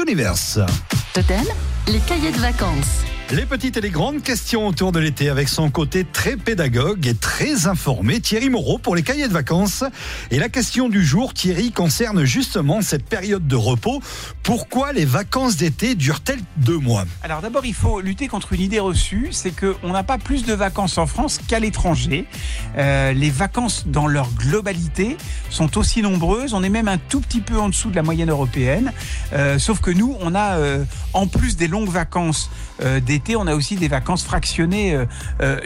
Universe. Totem, les cahiers de vacances. Les petites et les grandes questions autour de l'été avec son côté très pédagogue et très informé, Thierry Moreau pour les cahiers de vacances. Et la question du jour, Thierry, concerne justement cette période de repos. Pourquoi les vacances d'été durent-elles deux mois Alors d'abord, il faut lutter contre une idée reçue, c'est qu'on n'a pas plus de vacances en France qu'à l'étranger. Euh, les vacances dans leur globalité sont aussi nombreuses, on est même un tout petit peu en dessous de la moyenne européenne, euh, sauf que nous, on a euh, en plus des longues vacances d'été, on a aussi des vacances fractionnées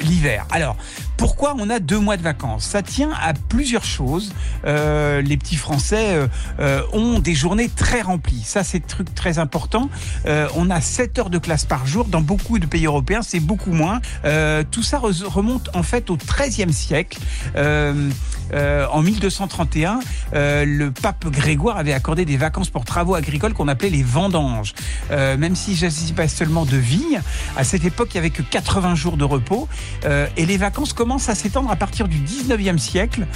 l'hiver. Alors, pourquoi on a deux mois de vacances? Ça tient à plusieurs choses. les petits Français ont des journées très remplies. Ça, truc très important. on a 7 heures de classe par jour. Dans beaucoup de pays européens, c'est beaucoup moins. tout ça remonte en fait au XIIIe siècle. En 1231, le pape Grégoire avait accordé des vacances pour travaux agricoles qu'on appelait les vendanges. même si je pas seulement de vignes, à cette époque, il n'y avait que 80 jours de repos. et les vacances commencent à s'étendre à partir du 19e siècle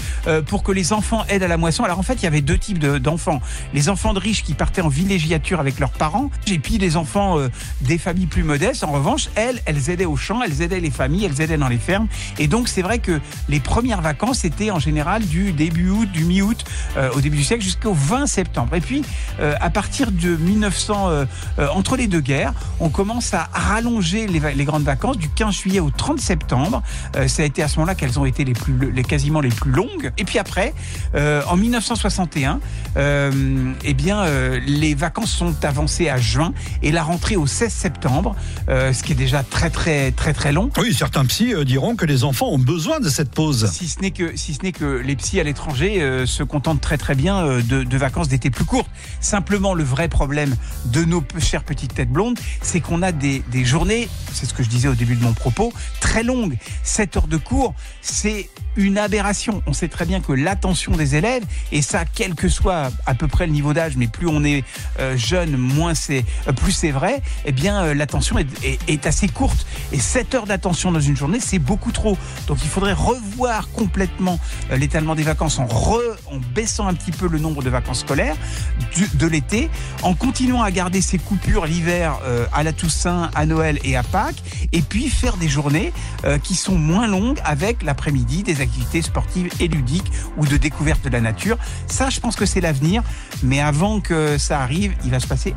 pour que les enfants aident à la moisson. Alors en fait, il y avait deux types d'enfants. les enfants de riches qui partaient en villégiature avec leurs parents, et puis les enfants des familles plus modestes. En revanche, elles, elles aidaient au champ, elles aidaient les familles, elles aidaient dans les fermes. Et donc, c'est vrai que les premières vacances étaient en général du début août, du mi-août, euh, au début du siècle, jusqu'au 20 septembre. Et puis, euh, à partir de 1900, euh, entre les deux guerres, on commence à rallonger les, les, grandes vacances du 15 juillet au 30 septembre. ça a été à ce moment-là qu'elles ont été les plus, les, quasiment les plus longues. Et puis après, en 1961, eh bien, les vacances sont avancées à juin et la rentrée au 16 septembre, ce qui est déjà très très très très long. Oui, certains psys diront que les enfants ont besoin de cette pause. Si ce n'est que si ce n'est que les psys à l'étranger se contentent très très bien de, de vacances d'été plus courtes. Simplement, le vrai problème de nos chères petites têtes blondes, c'est qu'on a des, des journées, c'est ce que je disais au début de mon propos, très longues. 7 heures de cours, c'est une aberration. On sait très bien que l'attention des élèves, et ça, quel que soit à peu près le niveau d'âge, mais plus on est jeune, moins c'est, plus c'est vrai, eh bien, l'attention est, assez courte. Et 7 heures d'attention dans une journée, c'est beaucoup trop. Donc il faudrait revoir complètement l'étalement des vacances en, re, en baissant un petit peu le nombre de vacances scolaires de l'été, en continuant à garder ces coupures l'hiver euh, à la Toussaint, à Noël et à Pâques, et puis faire des journées euh, qui sont moins longues avec l'après-midi des sportives et ludiques ou de découverte de la nature. Ça, je pense que c'est l'avenir, mais avant que ça arrive, il va se passer